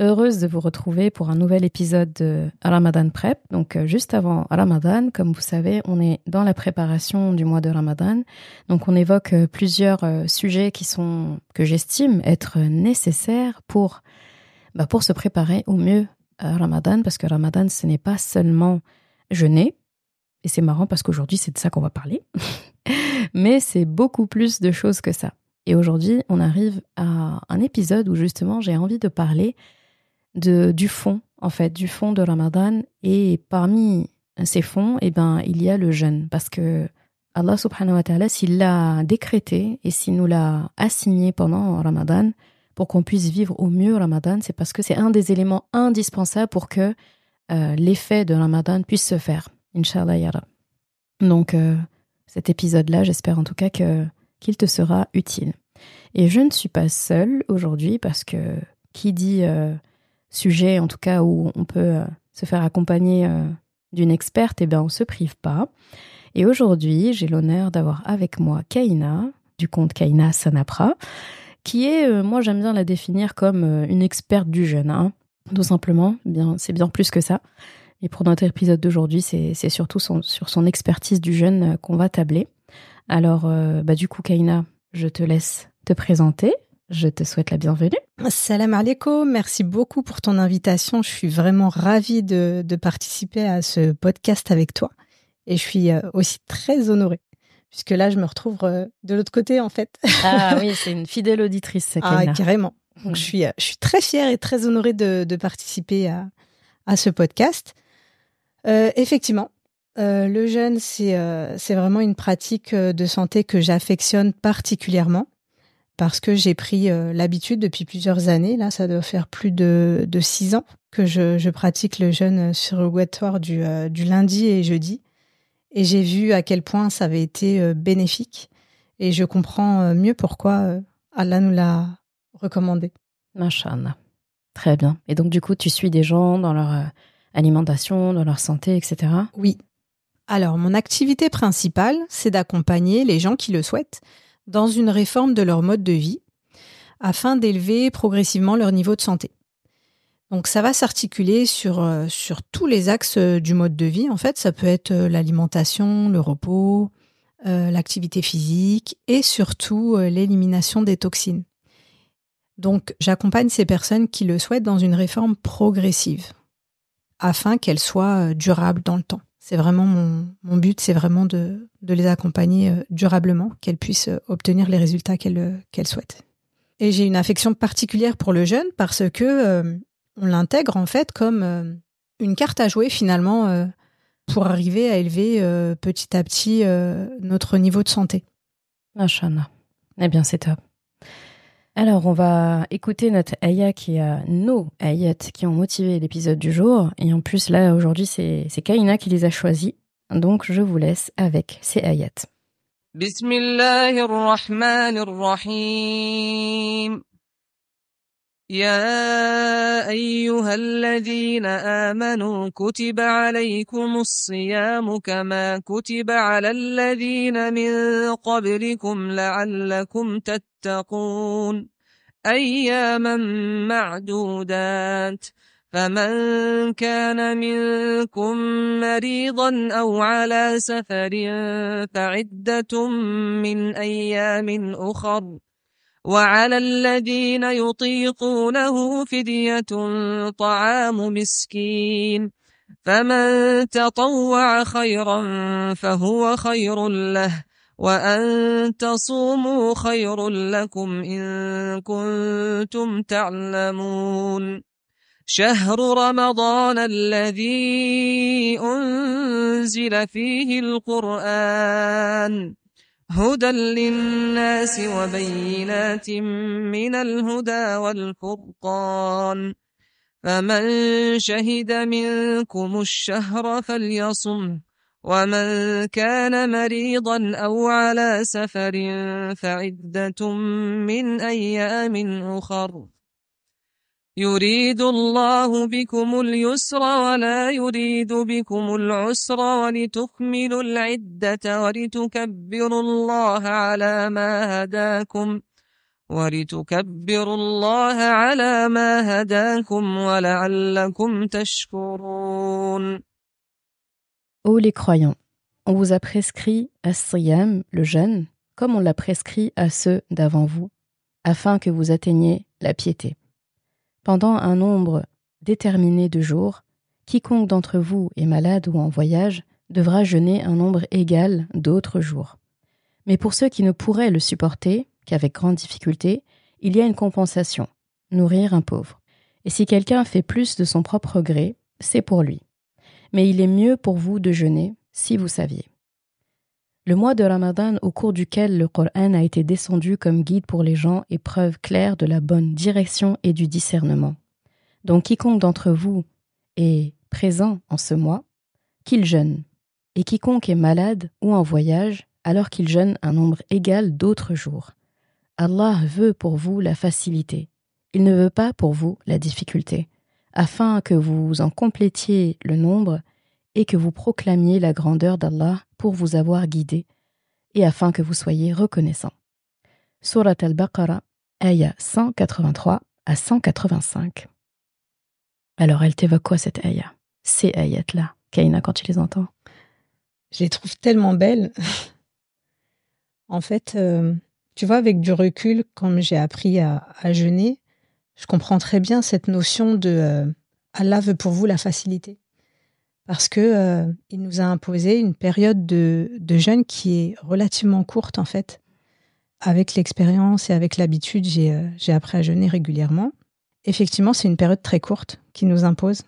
Heureuse de vous retrouver pour un nouvel épisode de Ramadan Prep. Donc, euh, juste avant Ramadan, comme vous savez, on est dans la préparation du mois de Ramadan. Donc, on évoque euh, plusieurs euh, sujets qui sont, que j'estime être nécessaires pour, bah, pour se préparer au mieux à Ramadan, parce que Ramadan, ce n'est pas seulement jeûner. Et c'est marrant parce qu'aujourd'hui, c'est de ça qu'on va parler. Mais c'est beaucoup plus de choses que ça. Et aujourd'hui, on arrive à un épisode où justement j'ai envie de parler de, du fond, en fait, du fond de Ramadan. Et parmi ces fonds, eh ben, il y a le jeûne. Parce que Allah subhanahu wa ta'ala, s'il l'a décrété et s'il nous l'a assigné pendant Ramadan, pour qu'on puisse vivre au mieux Ramadan, c'est parce que c'est un des éléments indispensables pour que euh, l'effet de Ramadan puisse se faire. Inch'Allah yara. Donc, euh, cet épisode-là, j'espère en tout cas que qu'il te sera utile. Et je ne suis pas seule aujourd'hui parce que qui dit euh, sujet, en tout cas où on peut euh, se faire accompagner euh, d'une experte, eh bien on se prive pas. Et aujourd'hui, j'ai l'honneur d'avoir avec moi Kaina, du compte Kaina Sanapra, qui est, euh, moi j'aime bien la définir comme une experte du jeûne, hein, tout simplement. Bien, c'est bien plus que ça. Et pour notre épisode d'aujourd'hui, c'est, surtout sur son expertise du jeûne qu'on va tabler. Alors, bah, du coup, Kaina, je te laisse te présenter je te souhaite la bienvenue. Salam alaikum, merci beaucoup pour ton invitation. Je suis vraiment ravie de, participer à ce podcast avec toi. Et je suis euh, aussi très honorée, puisque là, je me retrouve euh, de l'autre côté, en fait. Ah oui, c'est une fidèle auditrice, Ah, carrément. Donc, mm. je, suis, euh, je suis très fière et très honorée de, participer à, à, ce podcast. effectivement, le jeûne, c'est c'est vraiment une pratique de santé que j'affectionne particulièrement parce que j'ai pris euh, l'habitude depuis plusieurs années, là ça doit faire plus de, de six ans que je, je pratique le jeûne surrogatoire du, euh, du lundi et jeudi. Et j'ai vu à quel point ça avait été euh, bénéfique. Et je comprends mieux pourquoi Allah nous l'a recommandé. Masha'Allah. Très bien. Et donc du coup, tu suis des gens dans leur alimentation, dans leur santé, etc. Oui. Alors, mon activité principale, c'est d'accompagner les gens qui le souhaitent dans une réforme de leur mode de vie afin d'élever progressivement leur niveau de santé. Donc ça va s'articuler sur, euh, sur tous les axes euh, du mode de vie. En fait, ça peut être euh, l'alimentation, le repos, l'activité physique et surtout l'élimination des toxines. Donc j'accompagne ces personnes qui le souhaitent dans une réforme progressive afin qu'elle soit durable dans le temps. C'est vraiment mon, mon but, c'est vraiment de, de, les accompagner euh, durablement, qu'elles puissent euh, obtenir les résultats qu'elles euh, qu'elles souhaitent. Et j'ai une affection particulière pour le jeune parce que on l'intègre en fait comme une carte à jouer finalement pour arriver à élever petit à petit notre niveau de santé. Machallah. Eh bien, c'est top. Alors, on va écouter notre ayat qui a nos ayats qui ont motivé l'épisode du jour. Et en plus, là, aujourd'hui, c'est Kaina qui les a choisis. Donc, je vous laisse avec ces ayats. Bismillahirrahmanirrahim. الذين آمنوا كتب عليكم الصيام كما كتب على الذين من قبلكم لعلكم تتقون. أياما معدودات. فمن كان منكم مريضا أو على سفر فعدة من أيام أخر. وعلى الذين يطيقونه فدية طعام مسكين. فمن تطوع خيرا فهو خير له وأن تصوموا خير لكم إن كنتم تعلمون. شهر رمضان الذي أنزل فيه القرآن. هدى للناس وبينات من الهدى والفرقان. فمن شهد منكم الشهر فليصم ومن كان مريضا أو على سفر فعدة من أيام أخر. يريد الله بكم اليسر ولا يريد بكم العسر ولتكملوا العدة ولتكبروا الله على ما هداكم ولتكبروا الله على ما هداكم ولعلكم تشكرون Ô les croyants, on vous a prescrit as-siyam, le jeûne, comme on l'a prescrit à ceux d'avant vous, afin que vous atteigniez la piété. Pendant un nombre déterminé de jours, quiconque d'entre vous est malade ou en voyage devra jeûner un nombre égal d'autres jours. Mais pour ceux qui ne pourraient le supporter, qu'avec grande difficulté, il y a une compensation, nourrir un pauvre. Et si quelqu'un fait plus de son propre gré, c'est pour lui mais il est mieux pour vous de jeûner si vous saviez. Le mois de Ramadan au cours duquel le Coran a été descendu comme guide pour les gens est preuve claire de la bonne direction et du discernement. Donc quiconque d'entre vous est présent en ce mois, qu'il jeûne, et quiconque est malade ou en voyage, alors qu'il jeûne un nombre égal d'autres jours. Allah veut pour vous la facilité, il ne veut pas pour vous la difficulté afin que vous en complétiez le nombre et que vous proclamiez la grandeur d'Allah pour vous avoir guidé et afin que vous soyez reconnaissant. Surat al-Baqarah, ayah 183 à 185. Alors, elle t'évoque quoi cette ayah? Ces ayats-là, Kaina, quand tu les entends? Je les trouve tellement belles. en fait, euh, tu vois, avec du recul, comme j'ai appris à, à jeûner, je comprends très bien cette notion de euh, Allah veut pour vous la facilité. Parce que euh, il nous a imposé une période de, de jeûne qui est relativement courte en fait. Avec l'expérience et avec l'habitude, j'ai euh, appris à jeûner régulièrement. Effectivement, c'est une période très courte qui nous impose,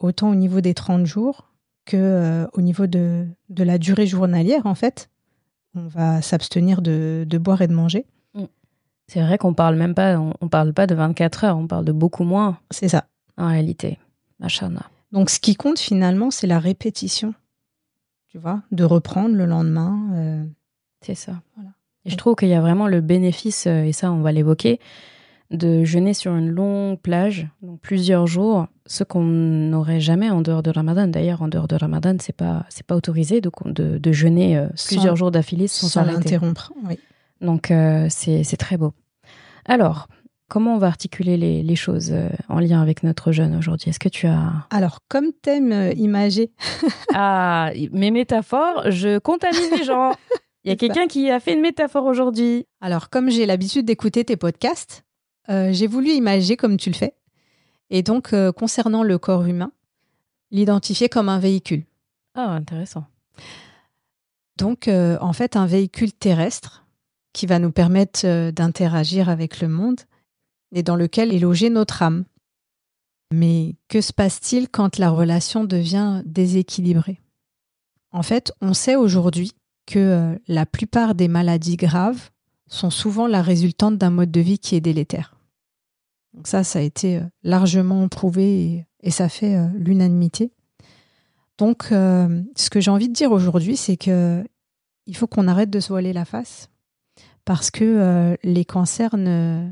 autant au niveau des 30 jours que au niveau de, de la durée journalière en fait. On va s'abstenir de, de boire et de manger. C'est vrai qu'on parle même pas, on, parle pas de 24 heures, on parle de beaucoup moins. C'est ça. En réalité, Machana. Donc, ce qui compte finalement, c'est la répétition. Tu vois, de reprendre le lendemain. Euh, c'est ça. Voilà. Et je trouve qu'il y a vraiment le bénéfice, euh, et ça, on va l'évoquer, de jeûner sur une longue plage, donc plusieurs jours, ce qu'on n'aurait jamais en dehors de Ramadan. D'ailleurs, en dehors de Ramadan, c'est pas c'est pas autorisé de, de, jeûner euh, plusieurs jours d'affilée sans, sans l'interrompre. Oui. Donc c'est très beau. Alors, comment on va articuler les, choses euh, en lien avec notre jeune aujourd'hui? Est-ce que tu as... Alors, comme thème euh, imagé. ah, mes métaphores, je contamine les gens. Il y a quelqu'un qui a fait une métaphore aujourd'hui. Alors, comme j'ai l'habitude d'écouter tes podcasts, euh, j'ai voulu imager comme tu le fais. Et donc, concernant le corps humain, l'identifier comme un véhicule. Ah, intéressant. Donc, en fait, un véhicule terrestre qui va nous permettre d'interagir avec le monde et dans lequel est logée notre âme. Mais que se passe-t-il quand la relation devient déséquilibrée? En fait, on sait aujourd'hui que euh, la plupart des maladies graves sont souvent la résultante d'un mode de vie qui est délétère. Donc ça, ça a été euh, largement prouvé et, ça fait l'unanimité. Donc, ce que j'ai envie de dire aujourd'hui, c'est que il faut qu'on arrête de se voiler la face parce que euh, les cancers ne,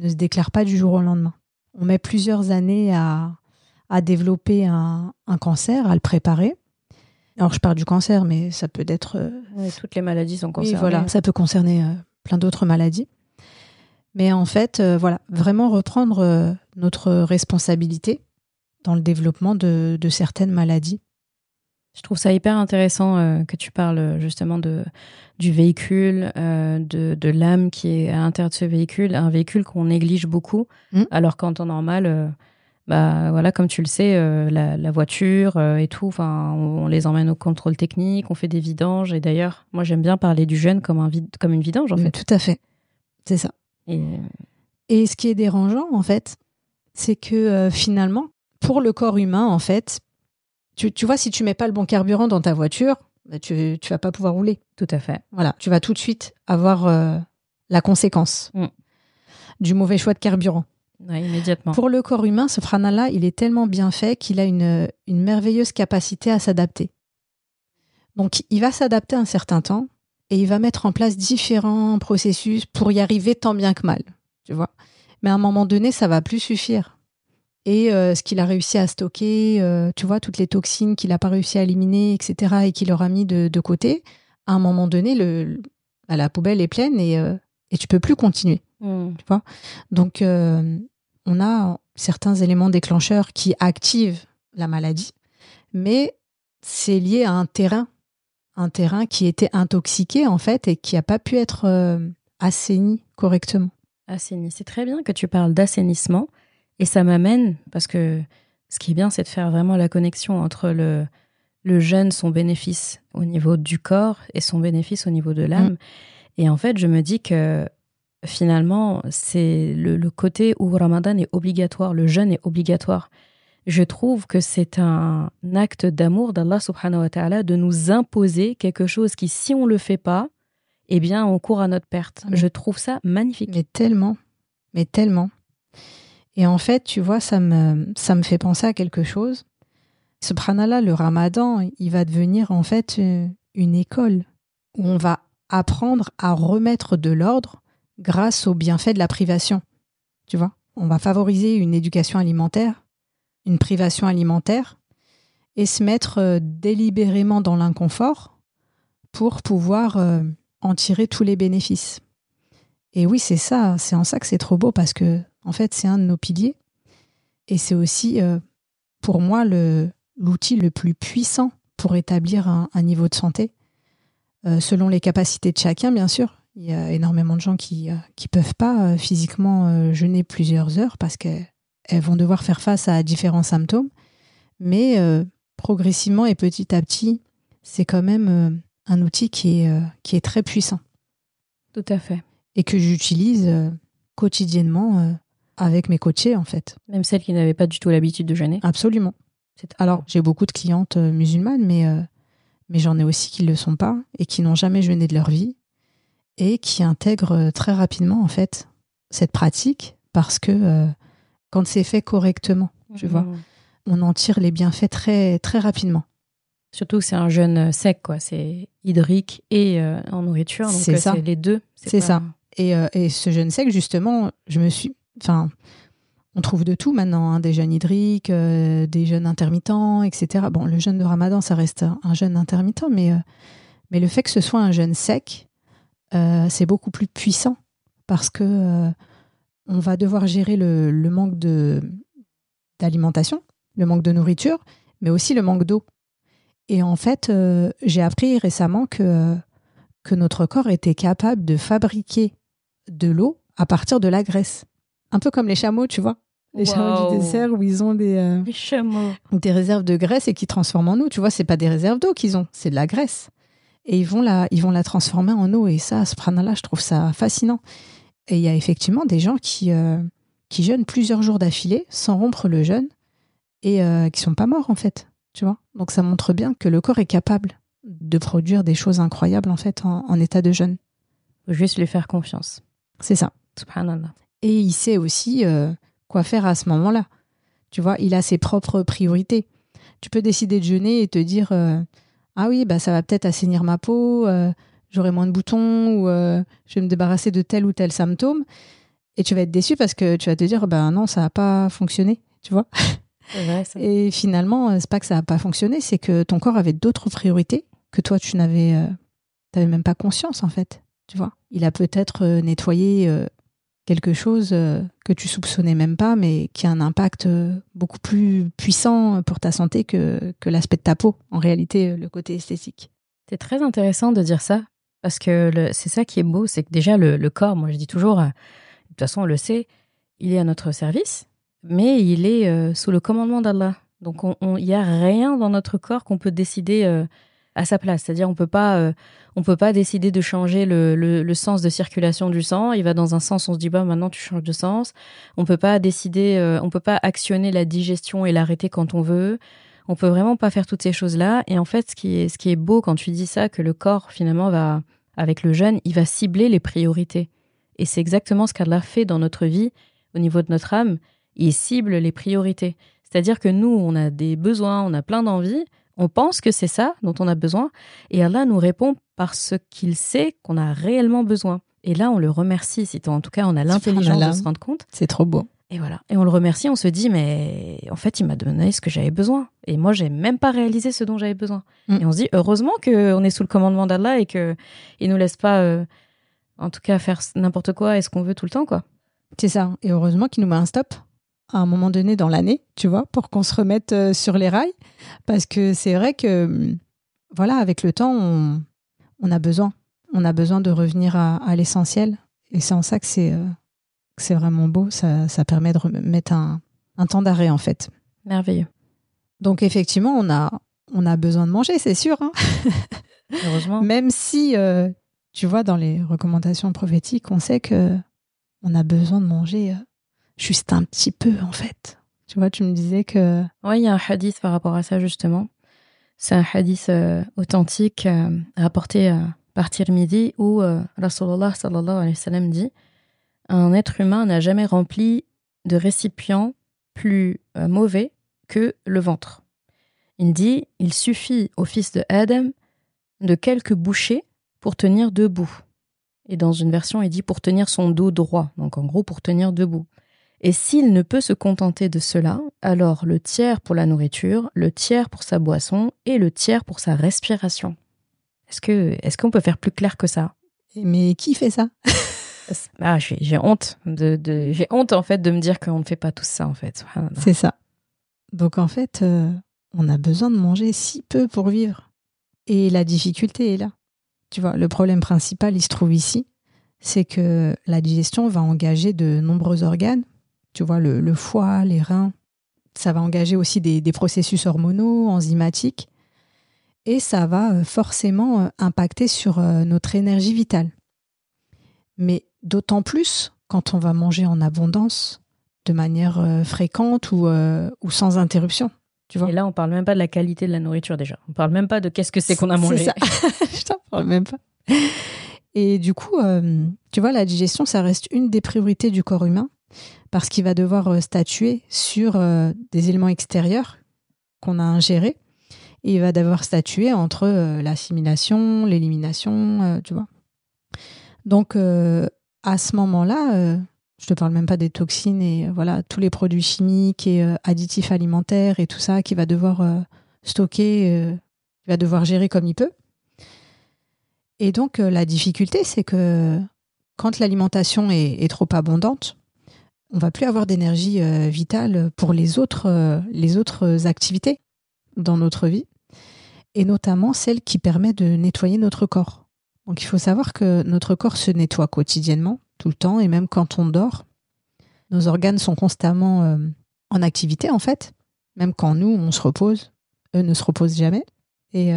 ne se déclarent pas du jour au lendemain. On met plusieurs années à, à développer un, un, cancer, à le préparer. Alors, je parle du cancer, mais ça peut être. Euh, toutes les maladies sont concernées. voilà, ça peut concerner euh, plein d'autres maladies. Mais en fait, voilà, vraiment reprendre notre responsabilité dans le développement de, de certaines maladies je trouve ça hyper intéressant euh, que tu parles justement de, du véhicule, euh, de, de l'âme qui est à l'intérieur de ce véhicule, un véhicule qu'on néglige beaucoup, mm. alors qu'en temps normal, euh, bah voilà, comme tu le sais, euh, la, voiture euh, et tout, enfin, on, les emmène au contrôle technique, on fait des vidanges. Et d'ailleurs, moi, j'aime bien parler du jeûne comme un comme une vidange, en fait. Tout à fait, c'est ça. Et... et... ce qui est dérangeant, en fait, c'est que finalement, pour le corps humain, en fait, tu, tu, vois, si tu mets pas le bon carburant dans ta voiture, bah, tu, tu vas pas pouvoir rouler. Tout à fait. Voilà, tu vas tout de suite avoir la conséquence mm. du mauvais choix de carburant. immédiatement. Pour le corps humain, ce prana-là, il est tellement bien fait qu'il a une, une merveilleuse capacité à s'adapter. Donc, il va s'adapter un certain temps et il va mettre en place différents processus pour y arriver tant bien que mal, tu vois. Mais à un moment donné, ça va plus suffire. Et euh, ce qu'il a réussi à stocker, euh, tu vois, toutes les toxines qu'il n'a pas réussi à éliminer, etc., et qu'il aura mis de, de, côté, à un moment donné, le, bah, la poubelle est pleine et, euh, et tu peux plus continuer. Hmm. Tu vois Donc, euh, on a certains éléments déclencheurs qui activent la maladie, mais c'est lié à un terrain, un terrain qui était intoxiqué en fait et qui n'a pas pu être assaini correctement. Assaini, c'est très bien que tu parles d'assainissement et ça m'amène parce que ce qui est bien, c'est de faire vraiment la connexion entre le, le jeûne, son bénéfice au niveau du corps et son bénéfice au niveau de l'âme. Hmm. Et en fait, je me dis que finalement, c'est le, côté où Ramadan est obligatoire, le jeûne est obligatoire. Je trouve que c'est un acte d'amour d'Allah subhanahu wa ta'ala de nous imposer quelque chose qui, si on ne le fait pas, eh bien, on court à notre perte. Je trouve ça magnifique. Mais tellement, mais tellement. Et en fait, tu vois, ça me, ça me fait penser à quelque chose. Subhanallah, le ramadan, il va devenir en fait euh, une école où on va apprendre à remettre de l'ordre grâce au bienfait de la privation. Tu vois, on va favoriser une éducation alimentaire, une privation alimentaire, et se mettre euh, délibérément dans l'inconfort pour pouvoir euh, en tirer tous les bénéfices. Et oui, c'est ça, c'est en ça que c'est trop beau parce que, en fait, c'est un de nos piliers. Et c'est aussi, euh, pour moi, l'outil le, plus puissant pour établir un niveau de santé. selon les capacités de chacun, bien sûr, il y a énormément de gens qui ne euh, peuvent pas euh, physiquement euh, jeûner plusieurs heures parce qu'elles vont devoir faire face à différents symptômes. Mais progressivement et petit à petit, c'est quand même un outil qui est, qui est très puissant. Tout à fait. Et que j'utilise quotidiennement avec mes coachés, en fait. Même celles qui n'avaient pas du tout l'habitude de jeûner Absolument. Alors, j'ai beaucoup de clientes musulmanes, mais, mais j'en ai aussi qui ne le sont pas et qui n'ont jamais jeûné de leur vie et qui intègre euh, très rapidement en fait cette pratique parce que euh, quand c'est fait correctement, tu vois, mmh. on en tire les bienfaits très très rapidement. Surtout que c'est un jeûne sec, quoi. C'est hydrique et euh, en nourriture, donc c'est ça. les deux. C'est ça. Et, et, ce jeûne sec, justement, je me suis, enfin, on trouve de tout maintenant, hein, des jeûnes hydriques, des jeûnes intermittents, etc. Bon, le jeûne de Ramadan, ça reste un jeûne intermittent, mais mais le fait que ce soit un jeûne sec, euh, c'est beaucoup plus puissant parce que euh, on va devoir gérer le, manque d'alimentation, le manque de nourriture, mais aussi le manque d'eau. Et en fait, euh, j'ai appris récemment que notre corps était capable de fabriquer de l'eau à partir de la graisse. Un peu comme les chameaux, tu vois. Les chameaux du désert où ils ont des, des réserves de graisse et qui transforment en eau. Tu vois, c'est pas des réserves d'eau qu'ils ont, c'est de la graisse et ils vont la, ils vont la transformer en eau. Et ça, ce prana-là, je trouve ça fascinant. Et il y a effectivement des gens qui, euh, qui jeûnent plusieurs jours d'affilée sans rompre le jeûne et euh, qui sont pas morts en fait. Tu vois? Donc ça montre bien que le corps est capable de produire des choses incroyables en fait en, état de jeûne. Faut juste lui faire confiance. C'est ça. Subhanallah. Et il sait aussi euh, quoi faire à ce moment-là. Tu vois, il a ses propres priorités. Tu peux décider de jeûner et te dire ah oui, bah ça va peut-être assainir ma peau, euh, j'aurai moins de boutons ou euh, je vais me débarrasser de tel ou tel symptôme. Et tu vas être déçu parce que tu vas te dire, ben non, ça n'a pas fonctionné, tu vois. Et finalement, euh, c'est pas que ça n'a pas fonctionné, c'est que ton corps avait d'autres priorités que toi, tu n'avais même pas conscience, en fait, tu vois. Il a peut-être nettoyé quelque chose euh, que tu soupçonnais même pas, mais qui a un impact euh, beaucoup plus puissant pour ta santé que, l'aspect de ta peau, en réalité, euh, le côté esthétique. C'est très intéressant de dire ça, parce que c'est ça qui est beau, c'est que déjà le, corps, moi je dis toujours, de toute façon on le sait, il est à notre service, mais il est sous le commandement d'Allah. Donc il n'y a rien dans notre corps qu'on peut décider à sa place. C'est-à-dire on peut pas euh, on peut pas décider de changer le, le, sens de circulation du sang. Il va dans un sens, on se dit bah maintenant tu changes de sens. On peut pas décider, on peut pas actionner la digestion et l'arrêter quand on veut. On peut vraiment pas faire toutes ces choses là. Et en fait, ce qui est ce qui est beau quand tu dis ça, que le corps finalement va avec le jeûne, il va cibler les priorités. Et c'est exactement ce qu'Allah fait dans notre vie au niveau de notre âme. Il cible les priorités. C'est-à-dire que nous, on a des besoins, on a plein d'envies, on pense que c'est ça dont on a besoin, et Allah nous répond parce qu'il sait qu'on a réellement besoin. Et là, on le remercie, si en tout cas on a l'intelligence de se rendre compte. C'est trop beau. Et voilà. Et on le remercie, on se dit, mais en fait, il m'a donné ce que j'avais besoin. Et moi, j'ai même pas réalisé ce dont j'avais besoin. Mm. Et on se dit, heureusement qu'on est sous le commandement d'Allah et qu'il nous laisse pas, euh, en tout cas, faire n'importe quoi et ce qu'on veut tout le temps, quoi. C'est ça. Et heureusement qu'il nous met un stop à un moment donné dans l'année, tu vois, pour qu'on se remette euh, sur les rails. Parce que c'est vrai que, hum, voilà, avec le temps, on, a besoin. On a besoin de revenir à, l'essentiel. Et c'est en ça que c'est euh, vraiment beau. Ça, ça, permet de mettre un, un temps d'arrêt, en fait. Merveilleux. Donc, effectivement, on a, on a besoin de manger, c'est sûr. Hein. Heureusement. Même si, euh, tu vois, dans les recommandations prophétiques, on sait que on a besoin de manger juste un petit peu en fait. Tu vois, tu me disais que... Oui, il y a un hadith par rapport à ça justement. C'est un hadith euh, authentique euh, rapporté euh, par Tirmidhi où Rasulullah sallallahu alayhi wa dit Un être humain n'a jamais rempli de récipient plus mauvais que le ventre. Il dit Il suffit au fils de Adam de quelques bouchées pour tenir debout. Et dans une version, il dit pour tenir son dos droit, donc en gros pour tenir debout. Et s'il ne peut se contenter de cela, alors le tiers pour la nourriture, le tiers pour sa boisson et le tiers pour sa respiration. Est-ce que est-ce qu'on peut faire plus clair que ça? Mais qui fait ça? Ah, j'ai honte de, j'ai honte en fait de me dire qu'on ne fait pas tout ça en fait. C'est ça. Donc en fait, euh, on a besoin de manger si peu pour vivre. Et la difficulté est là. Tu vois, le problème principal, il se trouve ici, c'est que la digestion va engager de nombreux organes tu vois, le, foie, les reins. Ça va engager aussi des, processus hormonaux, enzymatiques, et ça va euh, forcément euh, impacter sur euh, notre énergie vitale. Mais d'autant plus quand on va manger en abondance, de manière fréquente ou, ou sans interruption. Tu vois et là, on parle même pas de la qualité de la nourriture déjà. On parle même pas de qu'est-ce que c'est qu'on a mangé. C'est ça. Je t'en parle même pas. Et du coup, tu vois, la digestion, ça reste une des priorités du corps humain parce qu'il va devoir euh, statuer sur euh, des éléments extérieurs qu'on a ingérés. Et il va devoir statuer entre euh, l'assimilation, l'élimination, tu vois. Donc, à ce moment-là, je te parle même pas des toxines et voilà tous les produits chimiques et additifs alimentaires et tout ça qu'il va devoir stocker, il va devoir gérer comme il peut. Et donc, la difficulté, c'est que quand l'alimentation est, trop abondante, on va plus avoir d'énergie euh, vitale pour les autres, euh, les autres activités dans notre vie, et notamment celle qui permet de nettoyer notre corps. Donc il faut savoir que notre corps se nettoie quotidiennement, tout le temps, et même quand on dort, nos organes sont constamment euh, en activité en fait, même quand nous on se repose, eux ne se reposent jamais, et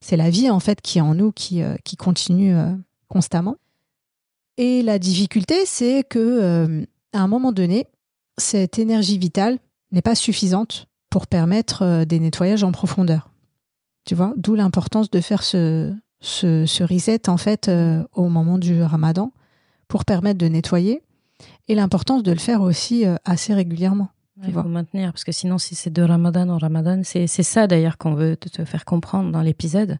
c'est la vie en fait qui est en nous qui, qui continue constamment. Et la difficulté, c'est que à un moment donné, cette énergie vitale n'est pas suffisante pour permettre euh, des nettoyages en profondeur. Tu vois, d'où l'importance de faire ce, ce, reset en fait euh, au moment du ramadan pour permettre de nettoyer et l'importance de le faire aussi euh, assez régulièrement. Il faut maintenir, parce que sinon, si c'est de ramadan en ramadan, c'est ça d'ailleurs qu'on veut te faire comprendre dans l'épisode.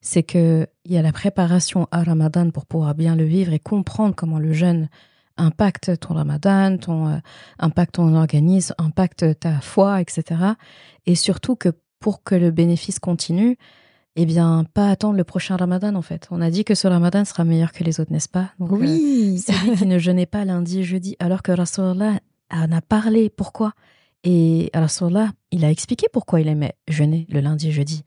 C'est qu'il y a la préparation à ramadan pour pouvoir bien le vivre et comprendre comment le jeûne impacte ton ramadan, ton euh, impacte ton organisme, impacte ta foi, etc. Et surtout que pour que le bénéfice continue, eh bien, pas attendre le prochain ramadan en fait. On a dit que ce ramadan sera meilleur que les autres, n'est-ce pas? Oui. Euh, celui qui ne jeûnait pas lundi et jeudi, alors que Rasulallah en a parlé. Pourquoi? Et Rasulallah, il a expliqué pourquoi il aimait jeûner le lundi et jeudi.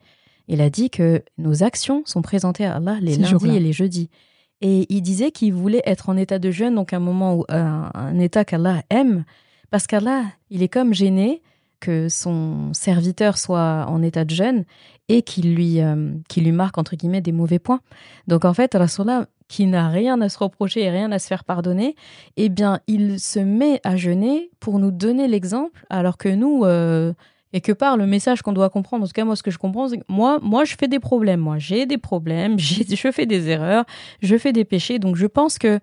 Il a dit que nos actions sont présentées à Allah les lundis et les jeudis. Et il disait qu'il voulait être en état de jeûne, donc un moment où un, état qu'Allah aime, Parce qu'Allah, il est comme gêné que son serviteur soit en état de jeûne et qu'il lui, euh, lui marque, entre guillemets, des mauvais points. Donc en fait, Rasulallah, qui n'a rien à se reprocher et rien à se faire pardonner, eh bien, il se met à jeûner pour nous donner l'exemple, alors que nous, euh, quelque part, le message qu'on doit comprendre, en tout cas, moi, ce que je comprends, c'est que moi, moi, je fais des problèmes, moi, j'ai des problèmes, je fais des erreurs, je fais des péchés, donc je pense que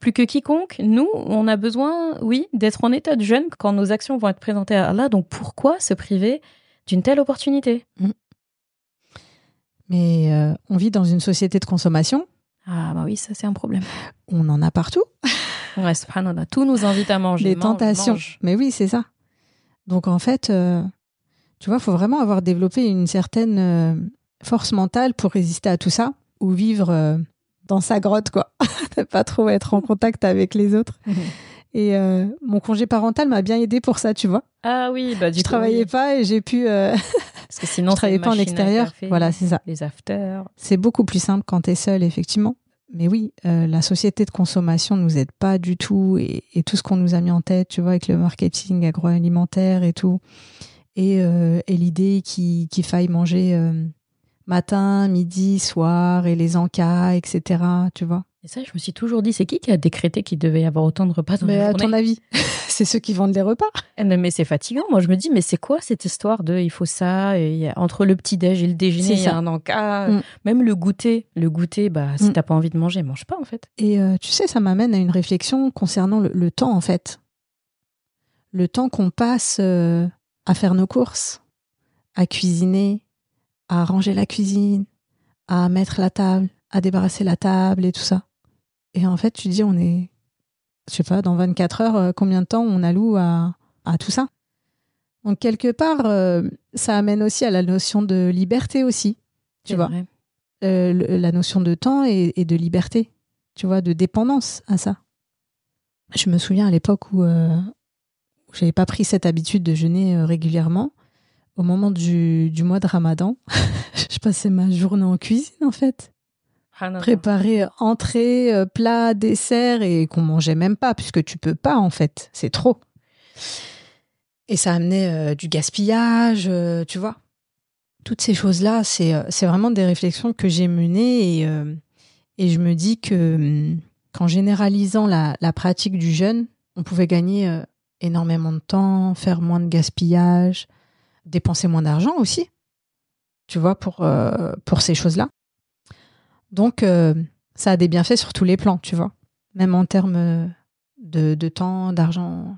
plus que quiconque, nous, on a besoin, oui, d'être en état de jeûne quand nos actions vont être présentées à Allah, donc pourquoi se priver d'une telle opportunité? Mais euh, on vit dans une société de consommation. Ah bah oui, ça c'est un problème. On en a partout. Ouais, subhanallah, tout nous invite à manger. les Mange, tentations. mange. Mais oui, c'est ça. Donc en fait, euh, tu vois, il faut vraiment avoir développé une certaine euh, force mentale pour résister à tout ça ou vivre euh, dans sa grotte, quoi. Ne pas trop être en contact avec les autres. Et euh, mon congé parental m'a bien aidé pour ça, tu vois. Ah oui, bah du Je coup, travaillais oui. pas et j'ai pu. euh, Parce que sinon, je travaillais pas en extérieur. café, Voilà, c'est ça. Les afters. C'est beaucoup plus simple quand tu es seul, effectivement. Mais oui, euh, la société de consommation nous aide pas du tout et, et tout ce qu'on nous a mis en tête, tu vois, avec le marketing agroalimentaire et tout, et, euh, et l'idée qu'il faille manger euh, matin, midi, soir et les encas, etc. Tu vois. Et ça, je me suis toujours dit, c'est qui qui a décrété qu'il devait y avoir autant de repas dans Mais la à journée ton avis, c'est ceux qui vendent les repas. Eh Mais c'est fatigant. Moi, je me dis, mais c'est quoi cette histoire de il faut ça et Entre le petit-déj et le déjeuner, C'est il y a un encas. Mm. Même le goûter. Le goûter, bah, si Mm. t'as pas envie de manger, mange pas, en fait. Et euh, tu sais, ça m'amène à une réflexion concernant le, le temps, en fait. Le temps qu'on passe euh, à faire nos courses, à cuisiner, à ranger la cuisine, à mettre la table, à débarrasser la table et tout ça. Et en fait, tu dis, on est, je sais pas, dans 24 heures, euh, combien de temps on alloue à, à tout ça? Donc, quelque part, euh, ça amène aussi à la notion de liberté aussi, tu vois euh, le- la notion de temps et, et de liberté, tu vois, de dépendance à ça. Je me souviens à l'époque où, euh, où j'avais pas pris cette habitude de jeûner euh, régulièrement. Au moment du, du mois de Ramadan, je passais ma journée en cuisine en fait, préparer euh, entrée, euh, plat, dessert et qu'on mangeait même pas puisque tu peux pas en fait, c'est trop. Et ça amenait euh, du gaspillage, euh, tu vois. Toutes ces choses-là, c'est c'est vraiment des réflexions que j'ai menées et, euh, et je me dis que hum, qu'en généralisant la, la pratique du jeûne, on pouvait gagner énormément de temps, faire moins de gaspillage, dépenser moins d'argent aussi, tu vois, pour, euh, pour ces choses-là. Donc, euh, ça a des bienfaits sur tous les plans, tu vois, même en termes euh, de, de temps, d'argent.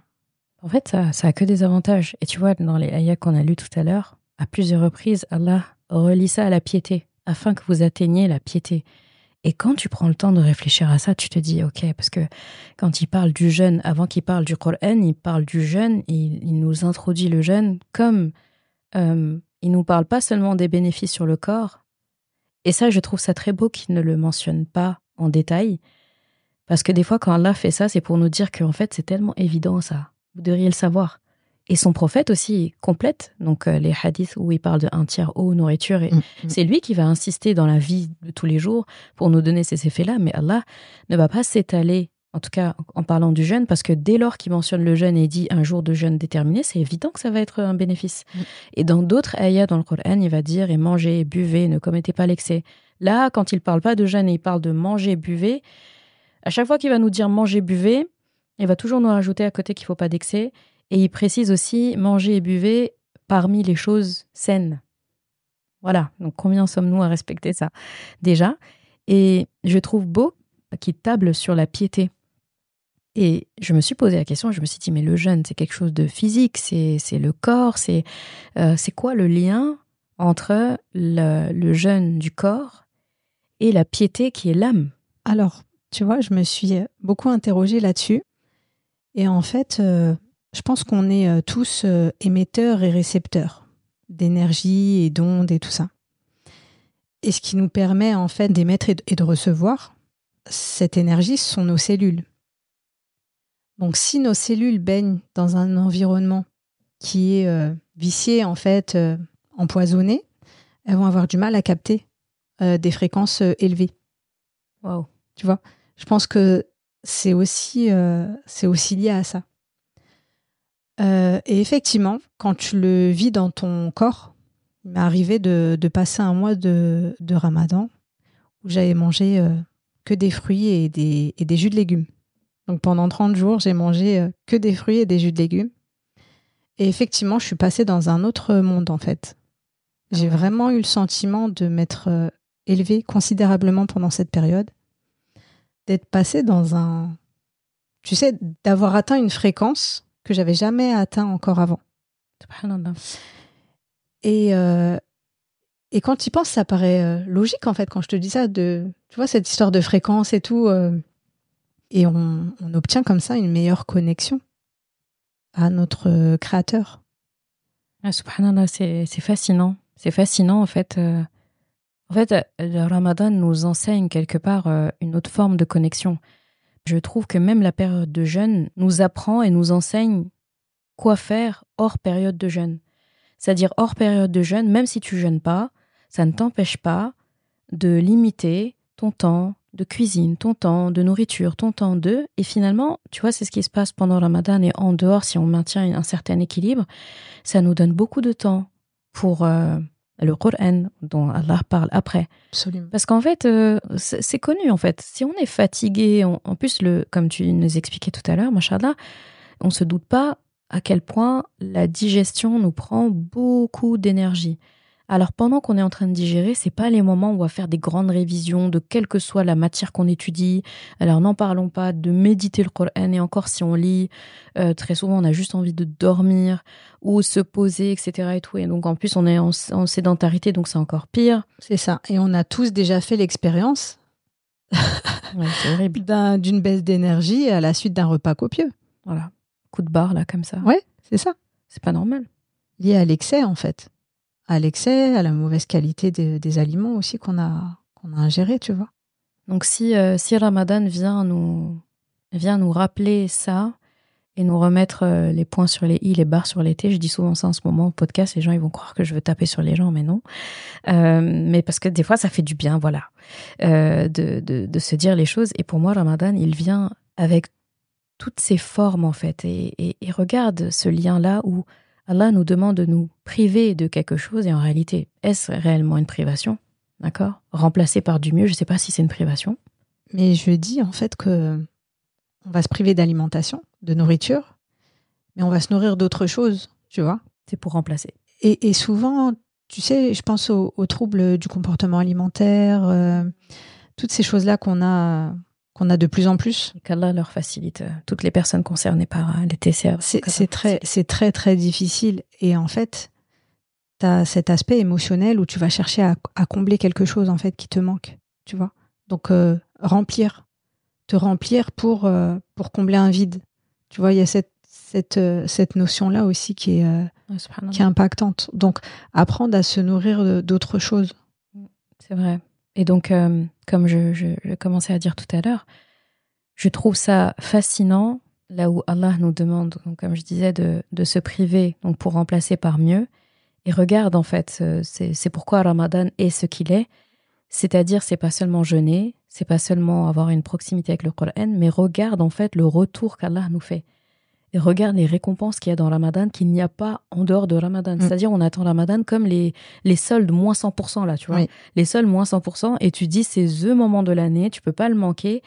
En fait, ça, a que des avantages. Et tu vois, dans les ayats qu'on a lus tout à l'heure, à plusieurs reprises, Allah relie ça à la piété, afin que vous atteigniez la piété. Et quand tu prends le temps de réfléchir à ça, tu te dis, ok, parce que quand il parle du jeûne, avant qu'il parle du Coran, il parle du jeûne, il nous introduit le jeûne comme euh, il nous parle pas seulement des bénéfices sur le corps. Et ça, je trouve ça très beau qu'il ne le mentionne pas en détail, parce que des fois, quand Allah fait ça, c'est pour nous dire qu'en fait, c'est tellement évident ça. Vous devriez le savoir. Et son prophète aussi complète, donc euh, les hadiths où il parle de un tiers eau, nourriture, et c'est lui qui va insister dans la vie de tous les jours pour nous donner ces effets-là, mais Allah ne va pas s'étaler, en tout cas en parlant du jeûne, parce que dès lors qu'il mentionne le jeûne et dit un jour de jeûne déterminé, c'est évident que ça va être un bénéfice. Mm. Et dans d'autres ayats dans le Coran, il va dire et mangez, buvez, ne commettez pas l'excès. Là, quand il parle pas de jeûne et il parle de manger, buvez, à chaque fois qu'il va nous dire manger, buvez, il va toujours nous rajouter à côté qu'il faut pas d'excès. Et il précise aussi manger et buvez parmi les choses saines. Voilà, donc combien sommes-nous à respecter ça? Déjà Et je trouve beau qu'il table sur la piété. Et je me suis posé la question, je me suis dit, mais le jeûne, c'est quelque chose de physique, c'est le corps, c'est euh, quoi le lien entre le, le jeûne du corps et la piété qui est l'âme? Alors, tu vois, je me suis beaucoup interrogée là-dessus. Et en fait, euh, je pense qu'on est euh, tous euh, émetteurs et récepteurs d'énergie et d'ondes et tout ça. Et ce qui nous permet en fait d'émettre et de- recevoir cette énergie, ce sont nos cellules. Donc si nos cellules baignent dans un environnement qui est euh, vicié, en fait, euh, empoisonné, elles vont avoir du mal à capter euh, des fréquences élevées. Waouh Tu vois, je pense que c'est aussi, c'est aussi lié à ça. Euh, et effectivement, quand tu le vis dans ton corps, il m'est arrivé de, de passer un mois de, de ramadan où j'avais mangé euh, que des fruits et des, et des jus de légumes. Donc pendant 30 jours, j'ai mangé euh, que des fruits et des jus de légumes. Et effectivement, je suis passée dans un autre monde en fait. J'ai Ah ouais. vraiment eu le sentiment de m'être élevée considérablement pendant cette période, d'être passée dans un, tu sais, d'avoir atteint une fréquence que j'avais jamais atteint encore avant. Et, euh, et quand tu y penses, ça paraît euh, logique en fait quand je te dis ça, de, tu vois, cette histoire de fréquence et tout. euh, et on, on obtient comme ça une meilleure connexion à notre créateur. Ah, subhanallah, c'est fascinant. C'est fascinant, en fait. euh, en fait, le ramadan nous enseigne quelque part une autre forme de connexion. Je trouve que même la période de jeûne nous apprend et nous enseigne quoi faire hors période de jeûne. C'est-à-dire hors période de jeûne, même si tu jeûnes pas, ça ne t'empêche pas de limiter ton temps de cuisine, ton temps de nourriture, ton temps de... Et finalement, tu vois, c'est ce qui se passe pendant Ramadan et en dehors, si on maintient un certain équilibre, ça nous donne beaucoup de temps pour euh, le Coran, dont Allah parle après. Absolument. Parce qu'en fait, euh, c'est connu, en fait. Si on est fatigué, on- en plus, le, comme tu nous expliquais tout à l'heure, machallah, on se doute pas à quel point la digestion nous prend beaucoup d'énergie. Alors pendant qu'on est en train de digérer, c'est pas les moments où on va faire des grandes révisions de quelle que soit la matière qu'on étudie. Alors n'en parlons pas de méditer le Coran et encore si on lit, euh, très souvent on a juste envie de dormir ou se poser, etc. Et tout. Et donc en plus on est en, en sédentarité, donc c'est encore pire. C'est ça. Et on a tous déjà fait l'expérience Ouais, d'une baisse d'énergie à la suite d'un repas copieux. Voilà, coup de barre là comme ça. Ouais. C'est ça. C'est pas normal. Lié à l'excès en fait. À l'excès, à la mauvaise qualité des, aliments aussi qu'on a, qu'on a ingérés, tu vois. Donc si, euh, si Ramadan vient nous, vient nous rappeler ça et nous remettre euh, les points sur les i, les barres sur les t, je dis souvent ça en ce moment au podcast, les gens ils vont croire que je veux taper sur les gens, mais non. Euh, mais parce que des fois ça fait du bien, voilà, de, de, de se dire les choses. Et pour moi, Ramadan, il vient avec toutes ses formes en fait. Et, et, et regarde ce lien-là où Allah nous demande de nous priver de quelque chose et en réalité, est-ce réellement une privation? D'accord? Remplacé par du mieux, je ne sais pas si c'est une privation. Mais je dis en fait que on va se priver d'alimentation, de nourriture, mais on va se nourrir d'autres choses, tu vois. C'est pour remplacer. Et, et souvent, tu sais, je pense aux, aux troubles du comportement alimentaire, euh, toutes ces choses-là qu'on a, qu'on a de plus en plus. Qu'Allah leur facilite, euh, toutes les personnes concernées par euh, les TCA. C'est très, c'est très, très difficile. Et en fait, tu as cet aspect émotionnel où tu vas chercher à, à combler quelque chose en fait qui te manque, tu vois. Donc euh, remplir, te remplir pour euh, pour combler un vide. Tu vois, il y a cette cette euh, cette notion là aussi qui est qui est impactante. Donc apprendre à se nourrir d'autres choses. C'est vrai. Et donc, euh, comme je, commençais à dire tout à l'heure, je trouve ça fascinant, là où Allah nous demande, donc, comme je disais, de, se priver donc pour remplacer par mieux. Et regarde, en fait, euh, c'est c'est pourquoi Ramadan est ce qu'il est. C'est-à-dire, c'est pas seulement jeûner, c'est pas seulement avoir une proximité avec le Coran, mais regarde, en fait, le retour qu'Allah nous fait. Et regarde les récompenses qu'il y a dans Ramadan qu'il n'y a pas en dehors de Ramadan. Mm. C'est-à-dire, on attend Ramadan comme les, les soldes moins 100%, là, tu vois Oui. les soldes moins 100%, et tu dis c'est the moment de l'année, tu peux pas le manquer.